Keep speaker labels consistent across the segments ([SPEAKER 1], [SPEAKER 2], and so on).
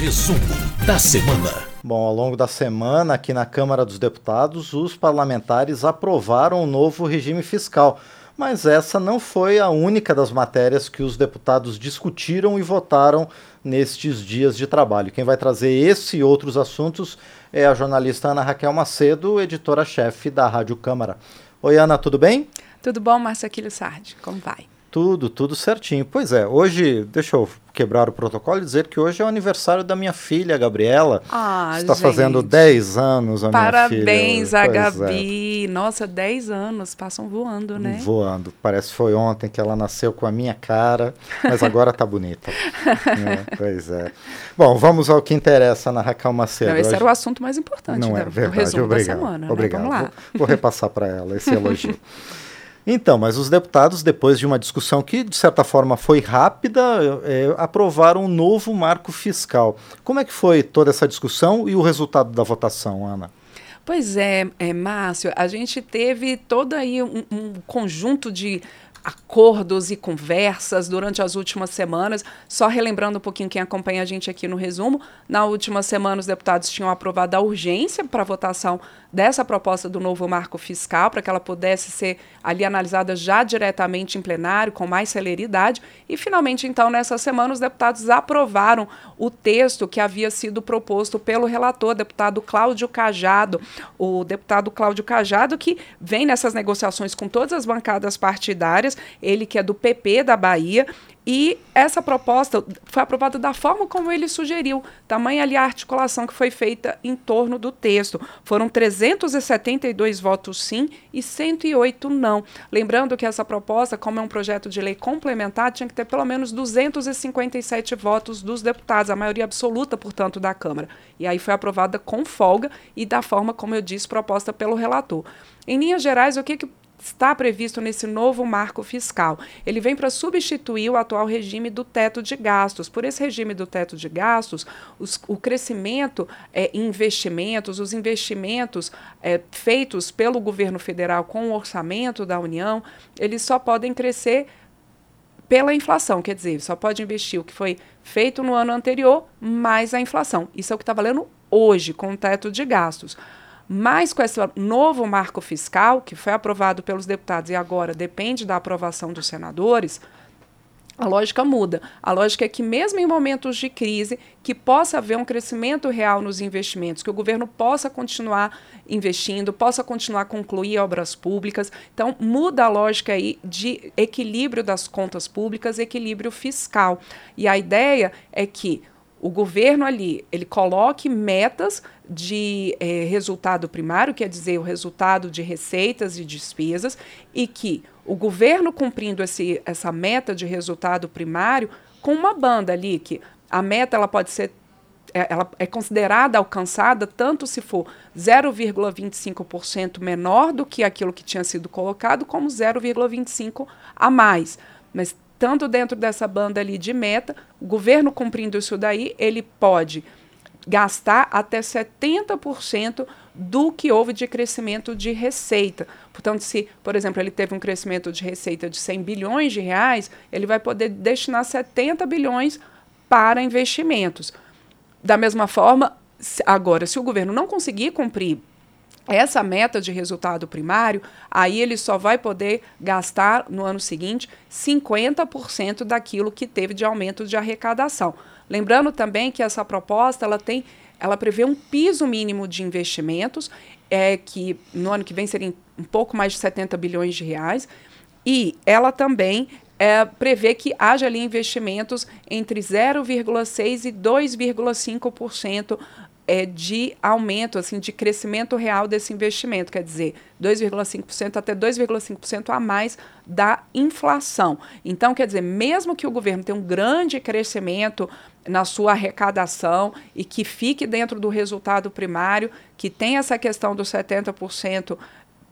[SPEAKER 1] Resumo da semana.
[SPEAKER 2] Bom, ao longo da semana, aqui na Câmara dos Deputados, os parlamentares aprovaram o um novo regime fiscal. Mas essa não foi a única das matérias que os deputados discutiram e votaram nestes dias de trabalho. Quem vai trazer esse e outros assuntos é a jornalista Ana Raquel Macedo, editora-chefe da Rádio Câmara. Oi, Ana, tudo bem?
[SPEAKER 3] Tudo bom, Márcia Aquilio Sardi? Como vai?
[SPEAKER 2] Tudo, tudo certinho. Pois é, hoje, deixa eu quebrar o protocolo e dizer que hoje é o aniversário da minha filha, Gabriela.
[SPEAKER 3] Ah,
[SPEAKER 2] Está gente. fazendo 10 anos a
[SPEAKER 3] Parabéns
[SPEAKER 2] minha
[SPEAKER 3] filha. Parabéns a Gabi. É. Nossa, 10 anos, passam voando, né?
[SPEAKER 2] Voando. Parece que foi ontem que ela nasceu com a minha cara, mas agora tá bonita. é, pois é. Bom, vamos ao que interessa na Raquel Macedo.
[SPEAKER 3] Não, esse hoje... era o assunto mais importante
[SPEAKER 2] Não
[SPEAKER 3] né?
[SPEAKER 2] é verdade, o resumo obrigado, da semana.
[SPEAKER 3] Obrigado.
[SPEAKER 2] Né?
[SPEAKER 3] Vamos lá.
[SPEAKER 2] Vou, vou repassar para ela esse elogio. Então, mas os deputados, depois de uma discussão que, de certa forma, foi rápida, é, aprovaram um novo marco fiscal. Como é que foi toda essa discussão e o resultado da votação, Ana?
[SPEAKER 3] Pois é, é Márcio, a gente teve todo aí um, um conjunto de acordos e conversas durante as últimas semanas. Só relembrando um pouquinho quem acompanha a gente aqui no resumo, na última semana os deputados tinham aprovado a urgência para votação dessa proposta do novo marco fiscal, para que ela pudesse ser ali analisada já diretamente em plenário, com mais celeridade. E finalmente, então, nessa semana, os deputados aprovaram o texto que havia sido proposto pelo relator, deputado Cláudio Cajado. O deputado Cláudio Cajado, que vem nessas negociações com todas as bancadas partidárias, ele que é do PP da Bahia, e essa proposta foi aprovada da forma como ele sugeriu, tamanha ali a articulação que foi feita em torno do texto. Foram 372 votos sim e 108 não. Lembrando que essa proposta, como é um projeto de lei complementar, tinha que ter pelo menos 257 votos dos deputados, a maioria absoluta, portanto, da Câmara. E aí foi aprovada com folga e da forma, como eu disse, proposta pelo relator. Em linhas gerais, o que, que está previsto nesse novo marco fiscal. Ele vem para substituir o atual regime do teto de gastos. Por esse regime do teto de gastos, os, o crescimento é, em investimentos, os investimentos é, feitos pelo governo federal com o orçamento da União, eles só podem crescer pela inflação, quer dizer, só pode investir o que foi feito no ano anterior mais a inflação. Isso é o que está valendo hoje com o teto de gastos. Mas com esse novo marco fiscal, que foi aprovado pelos deputados e agora depende da aprovação dos senadores, a lógica muda. A lógica é que, mesmo em momentos de crise, que possa haver um crescimento real nos investimentos, que o governo possa continuar investindo, possa continuar a concluir obras públicas. Então, muda a lógica aí de equilíbrio das contas públicas, equilíbrio fiscal. E a ideia é que o governo ali ele coloque metas de eh, resultado primário, quer dizer, o resultado de receitas e despesas, e que o governo cumprindo esse, essa meta de resultado primário com uma banda ali, que a meta ela pode ser é, ela é considerada alcançada tanto se for 0,25% menor do que aquilo que tinha sido colocado, como 0,25% a mais. Mas tanto dentro dessa banda ali de meta, o governo cumprindo isso daí, ele pode gastar até 70% do que houve de crescimento de receita. Portanto, se, por exemplo, ele teve um crescimento de receita de 100 bilhões de reais, ele vai poder destinar 70 bilhões para investimentos. Da mesma forma, agora, se o governo não conseguir cumprir essa meta de resultado primário, aí ele só vai poder gastar no ano seguinte 50% daquilo que teve de aumento de arrecadação. Lembrando também que essa proposta ela tem, ela prevê um piso mínimo de investimentos, é que no ano que vem seria um pouco mais de 70 bilhões de reais, e ela também é, prevê que haja ali investimentos entre 0,6% e 2,5% é, de aumento, assim, de crescimento real desse investimento, quer dizer, 2,5% até 2,5% a mais da inflação. Então, quer dizer, mesmo que o governo tenha um grande crescimento na sua arrecadação e que fique dentro do resultado primário, que tem essa questão dos 70%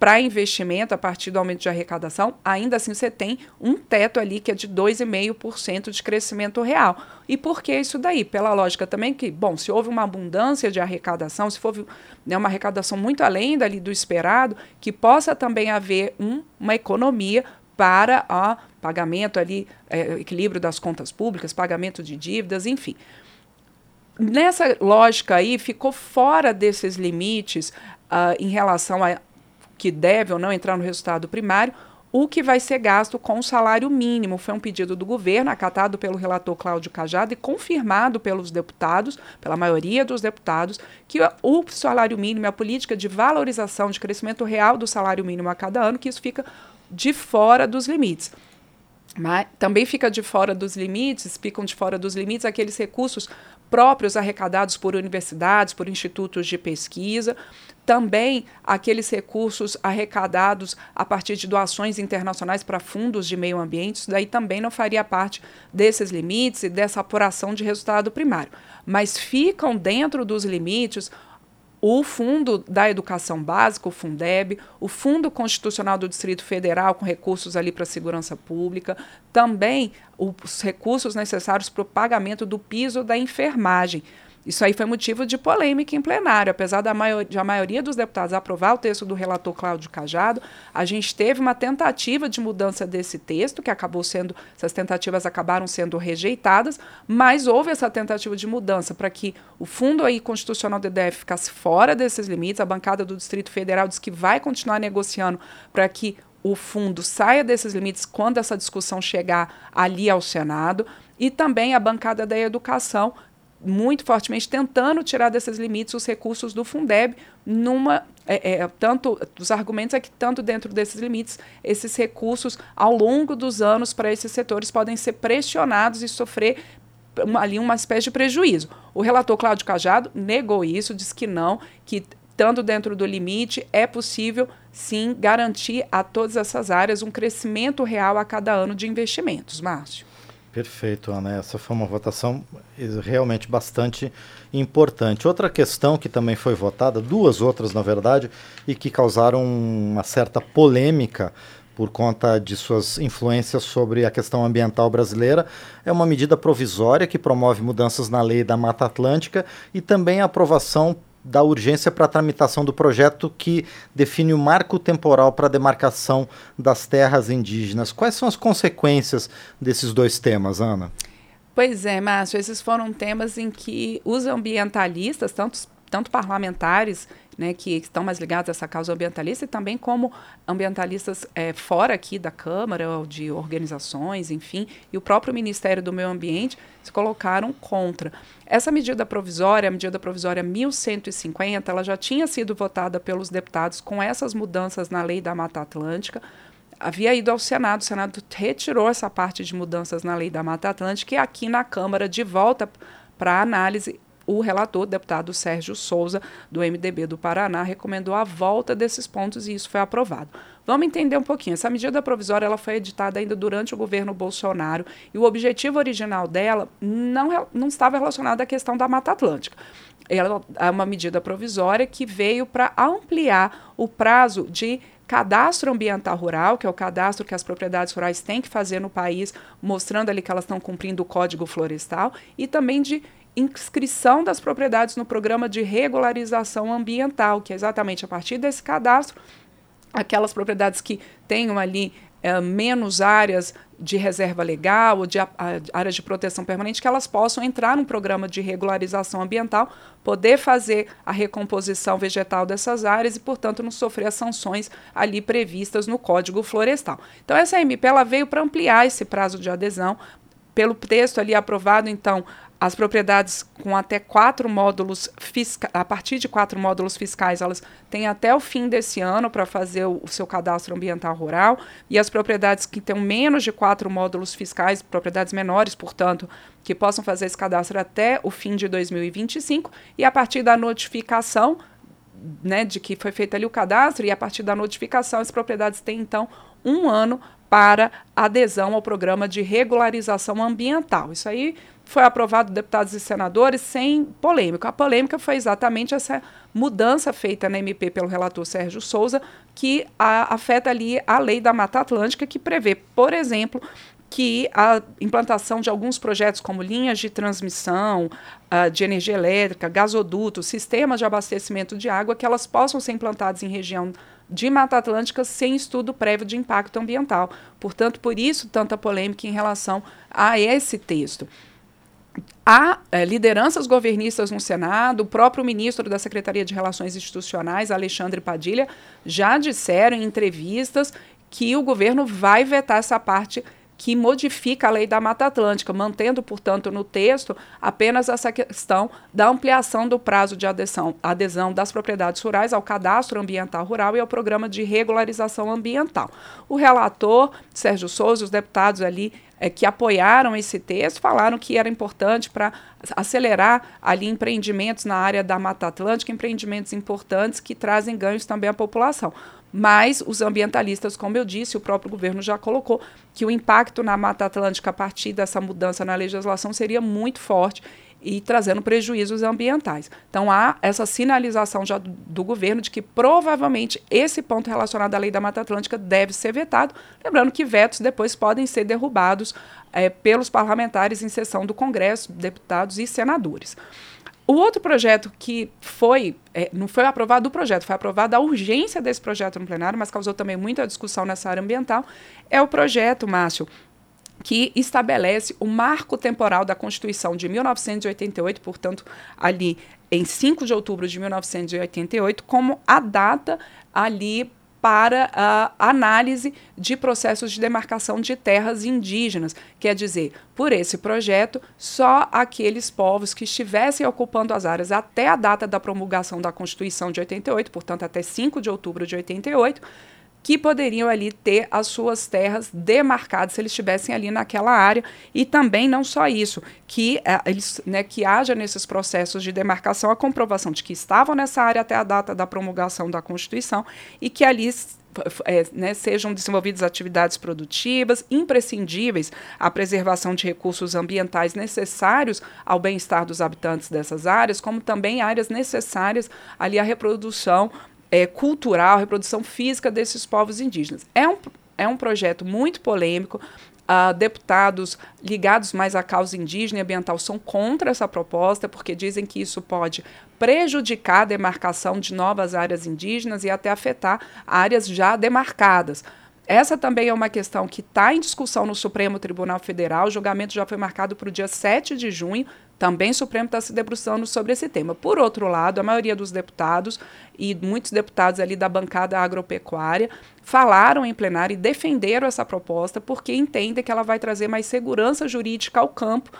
[SPEAKER 3] para investimento a partir do aumento de arrecadação, ainda assim você tem um teto ali que é de 2,5% de crescimento real. E por que isso daí? Pela lógica também que, bom, se houve uma abundância de arrecadação, se for né, uma arrecadação muito além dali do esperado, que possa também haver um, uma economia para o pagamento ali, é, equilíbrio das contas públicas, pagamento de dívidas, enfim. nessa lógica aí, ficou fora desses limites uh, em relação a que deve ou não entrar no resultado primário, o que vai ser gasto com o salário mínimo. Foi um pedido do governo, acatado pelo relator Cláudio Cajado e confirmado pelos deputados, pela maioria dos deputados, que o salário mínimo, a política de valorização, de crescimento real do salário mínimo a cada ano, que isso fica de fora dos limites. Mas também fica de fora dos limites, ficam de fora dos limites aqueles recursos próprios arrecadados por universidades, por institutos de pesquisa, também aqueles recursos arrecadados a partir de doações internacionais para fundos de meio ambiente, isso daí também não faria parte desses limites e dessa apuração de resultado primário. Mas ficam dentro dos limites o Fundo da Educação Básica, o Fundeb, o Fundo Constitucional do Distrito Federal, com recursos ali para a segurança pública, também os recursos necessários para o pagamento do piso da enfermagem. Isso aí foi motivo de polêmica em plenário. Apesar da maior, de a maioria dos deputados aprovar o texto do relator Cláudio Cajado, a gente teve uma tentativa de mudança desse texto, que acabou sendo, essas tentativas acabaram sendo rejeitadas, mas houve essa tentativa de mudança para que o fundo aí constitucional do EDF ficasse fora desses limites. A bancada do Distrito Federal diz que vai continuar negociando para que o fundo saia desses limites quando essa discussão chegar ali ao Senado. E também a bancada da educação muito fortemente tentando tirar desses limites os recursos do Fundeb numa é, é, tanto os argumentos é que tanto dentro desses limites esses recursos ao longo dos anos para esses setores podem ser pressionados e sofrer uma, ali uma espécie de prejuízo. O relator Cláudio Cajado negou isso, disse que não, que estando dentro do limite é possível sim garantir a todas essas áreas um crescimento real a cada ano de investimentos. Márcio.
[SPEAKER 2] Perfeito, Ana. Essa foi uma votação realmente bastante importante. Outra questão que também foi votada, duas outras na verdade, e que causaram uma certa polêmica por conta de suas influências sobre a questão ambiental brasileira, é uma medida provisória que promove mudanças na lei da Mata Atlântica e também a aprovação da urgência para a tramitação do projeto que define o marco temporal para a demarcação das terras indígenas. Quais são as consequências desses dois temas, Ana?
[SPEAKER 3] Pois é, Márcio, esses foram temas em que os ambientalistas, tanto, tanto parlamentares né, que estão mais ligados a essa causa ambientalista e também como ambientalistas é, fora aqui da Câmara, de organizações, enfim, e o próprio Ministério do Meio Ambiente se colocaram contra. Essa medida provisória, a medida provisória 1150, ela já tinha sido votada pelos deputados com essas mudanças na lei da Mata Atlântica, havia ido ao Senado, o Senado retirou essa parte de mudanças na lei da Mata Atlântica e aqui na Câmara de volta para análise o relator, deputado Sérgio Souza, do MDB do Paraná, recomendou a volta desses pontos e isso foi aprovado. Vamos entender um pouquinho. Essa medida provisória ela foi editada ainda durante o governo Bolsonaro e o objetivo original dela não, não estava relacionado à questão da Mata Atlântica. Ela é uma medida provisória que veio para ampliar o prazo de cadastro ambiental rural, que é o cadastro que as propriedades rurais têm que fazer no país, mostrando ali que elas estão cumprindo o Código Florestal, e também de inscrição das propriedades no programa de regularização ambiental, que é exatamente a partir desse cadastro, aquelas propriedades que tenham ali é, menos áreas de reserva legal ou de a, a, áreas de proteção permanente, que elas possam entrar num programa de regularização ambiental, poder fazer a recomposição vegetal dessas áreas e, portanto, não sofrer as sanções ali previstas no Código Florestal. Então, essa MP ela veio para ampliar esse prazo de adesão. Pelo texto ali aprovado, então, as propriedades com até quatro módulos fiscais, a partir de quatro módulos fiscais, elas têm até o fim desse ano para fazer o, o, seu cadastro ambiental rural. E as propriedades que têm menos de quatro módulos fiscais, propriedades menores, portanto, que possam fazer esse cadastro até o fim de 2025. E a partir da notificação né, de que foi feito ali o cadastro, e a partir da notificação, as propriedades têm então um ano para adesão ao programa de regularização ambiental. Isso aí foi aprovado deputados e senadores sem polêmica. A polêmica foi exatamente essa mudança feita na MP pelo relator Sérgio Souza, que a, afeta ali a lei da Mata Atlântica, que prevê, por exemplo, que a implantação de alguns projetos como linhas de transmissão uh, de energia elétrica, gasodutos, sistemas de abastecimento de água, que elas possam ser implantadas em região de Mata Atlântica sem estudo prévio de impacto ambiental. Portanto, por isso tanta polêmica em relação a esse texto há é, lideranças governistas no Senado, o próprio ministro da Secretaria de Relações Institucionais, Alexandre Padilha, já disseram em entrevistas que o governo vai vetar essa parte que modifica a lei da Mata Atlântica, mantendo, portanto, no texto apenas essa questão da ampliação do prazo de adesão, adesão das propriedades rurais ao cadastro ambiental rural e ao programa de regularização ambiental. O relator, Sérgio Souza, os deputados ali é, que apoiaram esse texto falaram que era importante para acelerar ali empreendimentos na área da Mata Atlântica, empreendimentos importantes que trazem ganhos também à população. Mas os ambientalistas, como eu disse, o próprio governo já colocou que o impacto na Mata Atlântica a partir dessa mudança na legislação seria muito forte e trazendo prejuízos ambientais. Então há essa sinalização já do, do, governo de que provavelmente esse ponto relacionado à lei da Mata Atlântica deve ser vetado, lembrando que vetos depois podem ser derrubados é, pelos parlamentares em sessão do Congresso, deputados e senadores. O outro projeto que foi, é, não foi aprovado o projeto, foi aprovada a urgência desse projeto no plenário, mas causou também muita discussão nessa área ambiental, é o projeto, Márcio, que estabelece o marco temporal da Constituição de 1988, portanto, ali em 5 de outubro de 1988, como a data ali para a análise de processos de demarcação de terras indígenas. Quer dizer, por esse projeto, só aqueles povos que estivessem ocupando as áreas até a data da promulgação da Constituição de 88, portanto, até 5 de outubro de 88, que poderiam ali ter as suas terras demarcadas se eles estivessem ali naquela área. E também não só isso que é, eles né, que haja nesses processos de demarcação a comprovação de que estavam nessa área até a data da promulgação da Constituição e que ali é, né, sejam desenvolvidas atividades produtivas imprescindíveis à preservação de recursos ambientais necessários ao bem-estar dos habitantes dessas áreas, como também áreas necessárias ali à reprodução é, cultural, reprodução física desses povos indígenas. É um, é um projeto muito polêmico. Uh, deputados ligados mais à causa indígena e ambiental são contra essa proposta, porque dizem que isso pode prejudicar a demarcação de novas áreas indígenas e até afetar áreas já demarcadas. Essa também é uma questão que está em discussão no Supremo Tribunal Federal. O julgamento já foi marcado para o dia 7 de junho. Também o Supremo está se debruçando sobre esse tema. Por outro lado, a maioria dos deputados e muitos deputados ali da bancada agropecuária falaram em plenário e defenderam essa proposta porque entendem que ela vai trazer mais segurança jurídica ao campo,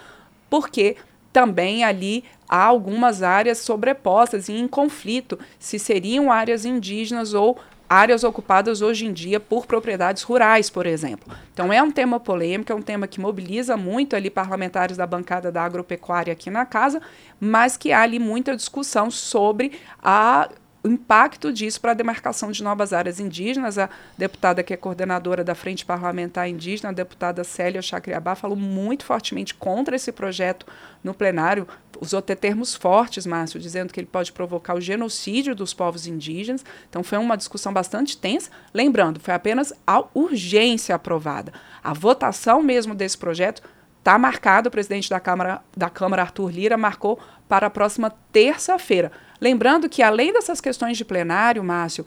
[SPEAKER 3] porque também ali há algumas áreas sobrepostas e em conflito se seriam áreas indígenas ou áreas ocupadas hoje em dia por propriedades rurais, por exemplo. Então é um tema polêmico, é um tema que mobiliza muito ali parlamentares da bancada da agropecuária aqui na casa, mas que há ali muita discussão sobre a o impacto disso para a demarcação de novas áreas indígenas. A deputada que é coordenadora da Frente Parlamentar Indígena, a deputada Célia Chacriabá, falou muito fortemente contra esse projeto no plenário. Usou até termos fortes, Márcio, dizendo que ele pode provocar o genocídio dos povos indígenas. Então foi uma discussão bastante tensa. Lembrando, foi apenas a urgência aprovada. A votação mesmo desse projeto está marcado, o presidente da Câmara, da Câmara, Arthur Lira, marcou para a próxima terça-feira. Lembrando que, além dessas questões de plenário, Márcio,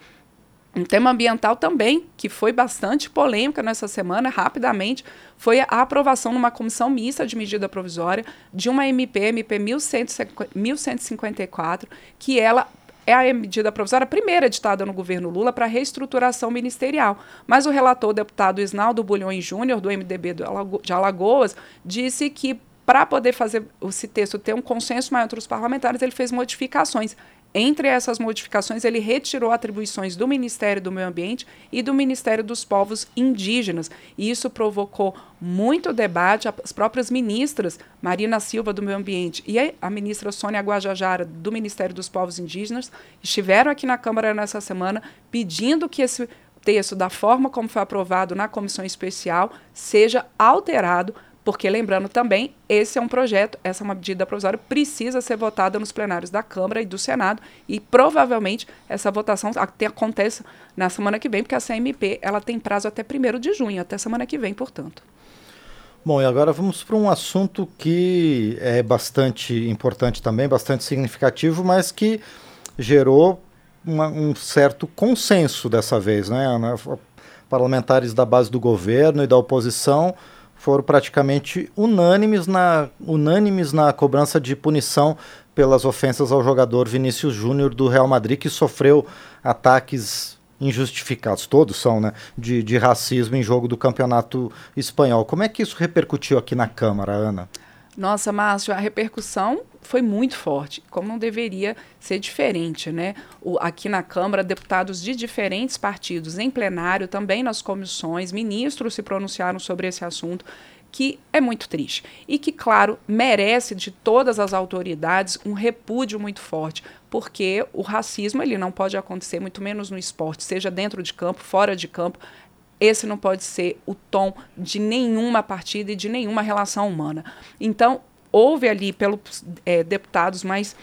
[SPEAKER 3] um tema ambiental também, que foi bastante polêmica nessa semana, rapidamente, foi a aprovação numa comissão mista de medida provisória de uma MP, MP 1154, que ela é a medida provisória primeira editada no governo Lula para reestruturação ministerial. Mas o relator, o deputado Isnaldo Bulhões Júnior, do MDB de Alagoas, disse que para poder fazer esse texto ter um consenso maior entre os parlamentares, ele fez modificações. Entre essas modificações, ele retirou atribuições do Ministério do Meio Ambiente e do Ministério dos Povos Indígenas. E isso provocou muito debate. As próprias ministras, Marina Silva, do Meio Ambiente, e a ministra Sônia Guajajara, do Ministério dos Povos Indígenas, estiveram aqui na Câmara nessa semana pedindo que esse texto, da forma como foi aprovado na comissão especial, seja alterado porque, lembrando também, esse é um projeto, essa é uma medida provisória, precisa ser votada nos plenários da Câmara e do Senado, e provavelmente essa votação até acontece na semana que vem, porque a CMP ela tem prazo até 1 de junho, até semana que vem, portanto.
[SPEAKER 2] Bom, e agora vamos para um assunto que é bastante importante também, bastante significativo, mas que gerou uma, um certo consenso dessa vez, né? Parlamentares da base do governo e da oposição foram praticamente unânimes na, unânimes na cobrança de punição pelas ofensas ao jogador Vinícius Júnior do Real Madrid, que sofreu ataques injustificados, todos são, né, de, de racismo em jogo do campeonato espanhol. Como é que isso repercutiu aqui na Câmara, Ana?
[SPEAKER 3] Nossa, Márcio, a repercussão foi muito forte, como não deveria ser diferente, né? O, aqui na Câmara, deputados de diferentes partidos em plenário, também nas comissões, ministros se pronunciaram sobre esse assunto que é muito triste e que, claro, merece de todas as autoridades um repúdio muito forte, porque o racismo ele não pode acontecer, muito menos no esporte, seja dentro de campo, fora de campo. Esse não pode ser o tom de nenhuma partida e de nenhuma relação humana. Então, houve ali pelos é, deputados mais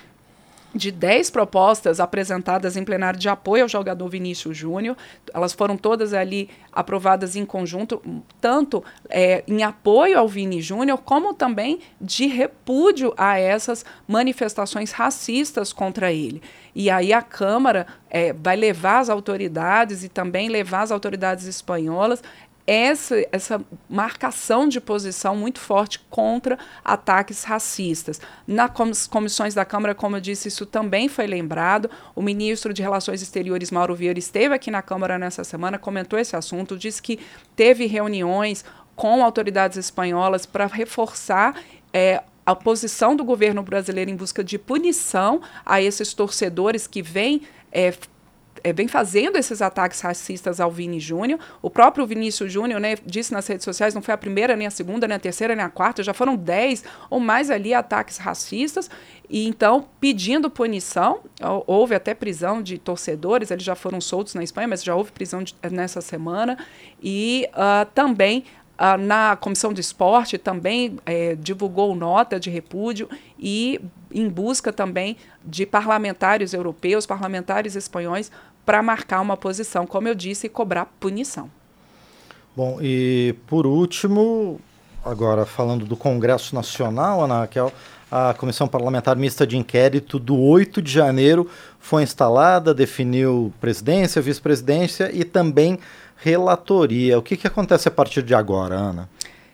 [SPEAKER 3] de 10 propostas apresentadas em plenário de apoio ao jogador Vinícius Júnior. Elas foram todas ali aprovadas em conjunto, tanto é, em apoio ao Vini Júnior, como também de repúdio a essas manifestações racistas contra ele. E aí a Câmara é, vai levar as autoridades e também levar as autoridades espanholas essa, essa marcação de posição muito forte contra ataques racistas. Nas comissões da Câmara, como eu disse, isso também foi lembrado. O ministro de Relações Exteriores, Mauro Vieira, esteve aqui na Câmara nessa semana, comentou esse assunto, disse que teve reuniões com autoridades espanholas para reforçar é, a posição do governo brasileiro em busca de punição a esses torcedores que vêm é, é, vem fazendo esses ataques racistas ao Vini Júnior. O próprio Vinícius Júnior né, disse nas redes sociais, não foi a primeira, nem a segunda, nem a terceira, nem a quarta, já foram dez ou mais ali ataques racistas. E então, pedindo punição, houve até prisão de torcedores, eles já foram soltos na Espanha, mas já houve prisão de, nessa semana. E uh, também Uh, na Comissão de Esporte também é, divulgou nota de repúdio e em busca também de parlamentares europeus, parlamentares espanhóis, para marcar uma posição, como eu disse, e cobrar punição.
[SPEAKER 2] Bom, e por último, agora falando do Congresso Nacional, Ana Raquel, a Comissão Parlamentar Mista de Inquérito do 8 de janeiro foi instalada, definiu presidência, vice-presidência e também relatoria. O que, que acontece a partir de agora, Ana?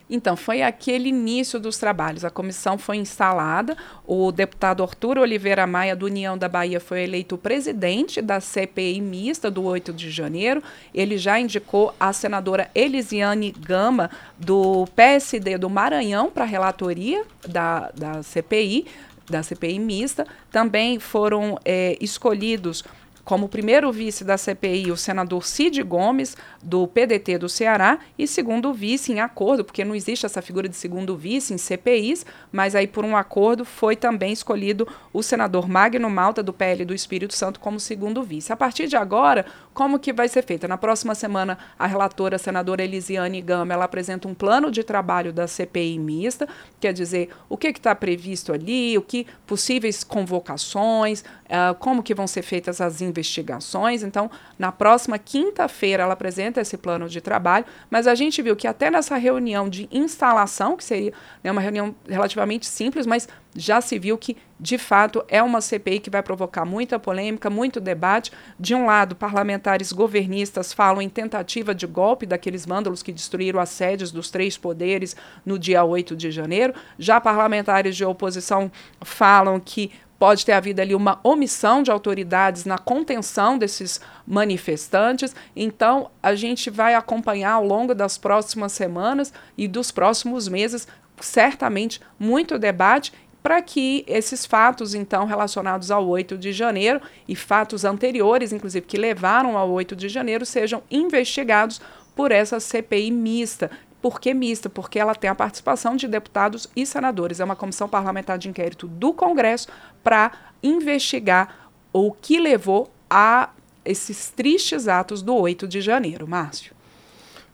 [SPEAKER 3] Então, foi aquele início dos trabalhos. A comissão foi instalada, o deputado Arturo Oliveira Maia, do União da Bahia, foi eleito presidente da CPI mista do 8 de janeiro. Ele já indicou a senadora Elisiane Gama, do PSD do Maranhão, para a relatoria da, da CPI, da CPI mista. Também foram é, escolhidos como primeiro vice da CPI o senador Cid Gomes, do PDT do Ceará, e segundo vice em acordo, porque não existe essa figura de segundo vice em CPIs, mas aí por um acordo foi também escolhido o senador Magno Malta, do PL do Espírito Santo, como segundo vice. A partir de agora, como que vai ser feita? Na próxima semana, a relatora, a senadora Elisiane Gama, ela apresenta um plano de trabalho da CPI mista, quer dizer, o que está previsto ali, o que possíveis convocações, uh, como que vão ser feitas as investigações. Então, na próxima quinta-feira, ela apresenta esse plano de trabalho, mas a gente viu que até nessa reunião de instalação, que seria né, uma reunião relativamente simples, mas já se viu que, de fato, é uma CPI que vai provocar muita polêmica, muito debate. De um lado, parlamentares governistas falam em tentativa de golpe daqueles vândalos que destruíram as sedes dos três poderes no dia 8 de janeiro. Já parlamentares de oposição falam que pode ter havido ali uma omissão de autoridades na contenção desses manifestantes. Então, a gente vai acompanhar ao longo das próximas semanas e dos próximos meses, certamente, muito debate para que esses fatos, então, relacionados ao 8 de janeiro e fatos anteriores, inclusive, que levaram ao 8 de janeiro, sejam investigados por essa CPI mista. Por que mista? Porque ela tem a participação de deputados e senadores. É uma comissão parlamentar de inquérito do Congresso para investigar o que levou a esses tristes atos do 8 de janeiro. Márcio.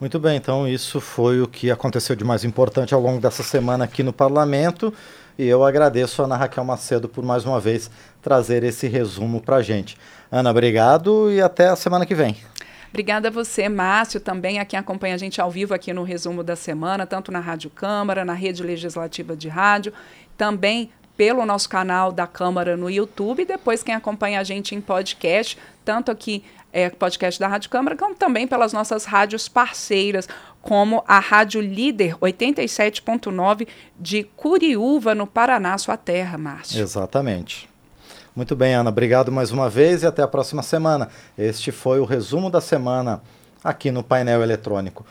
[SPEAKER 2] Muito bem, então isso foi o que aconteceu de mais importante ao longo dessa semana aqui no parlamento. E eu agradeço a Ana Raquel Macedo por mais uma vez trazer esse resumo para a gente. Ana, obrigado e até a semana que vem.
[SPEAKER 3] Obrigada a você, Márcio, também a quem acompanha a gente ao vivo aqui no resumo da semana, tanto na Rádio Câmara, na Rede Legislativa de Rádio, também pelo nosso canal da Câmara no YouTube, e depois quem acompanha a gente em podcast, tanto aqui é, podcast da Rádio Câmara, como também pelas nossas rádios parceiras, como a Rádio Líder 87.9 de Curiúva, no Paraná, sua terra, Márcio.
[SPEAKER 2] Exatamente. Muito bem, Ana. Obrigado mais uma vez e até a próxima semana. Este foi o resumo da semana aqui no painel eletrônico.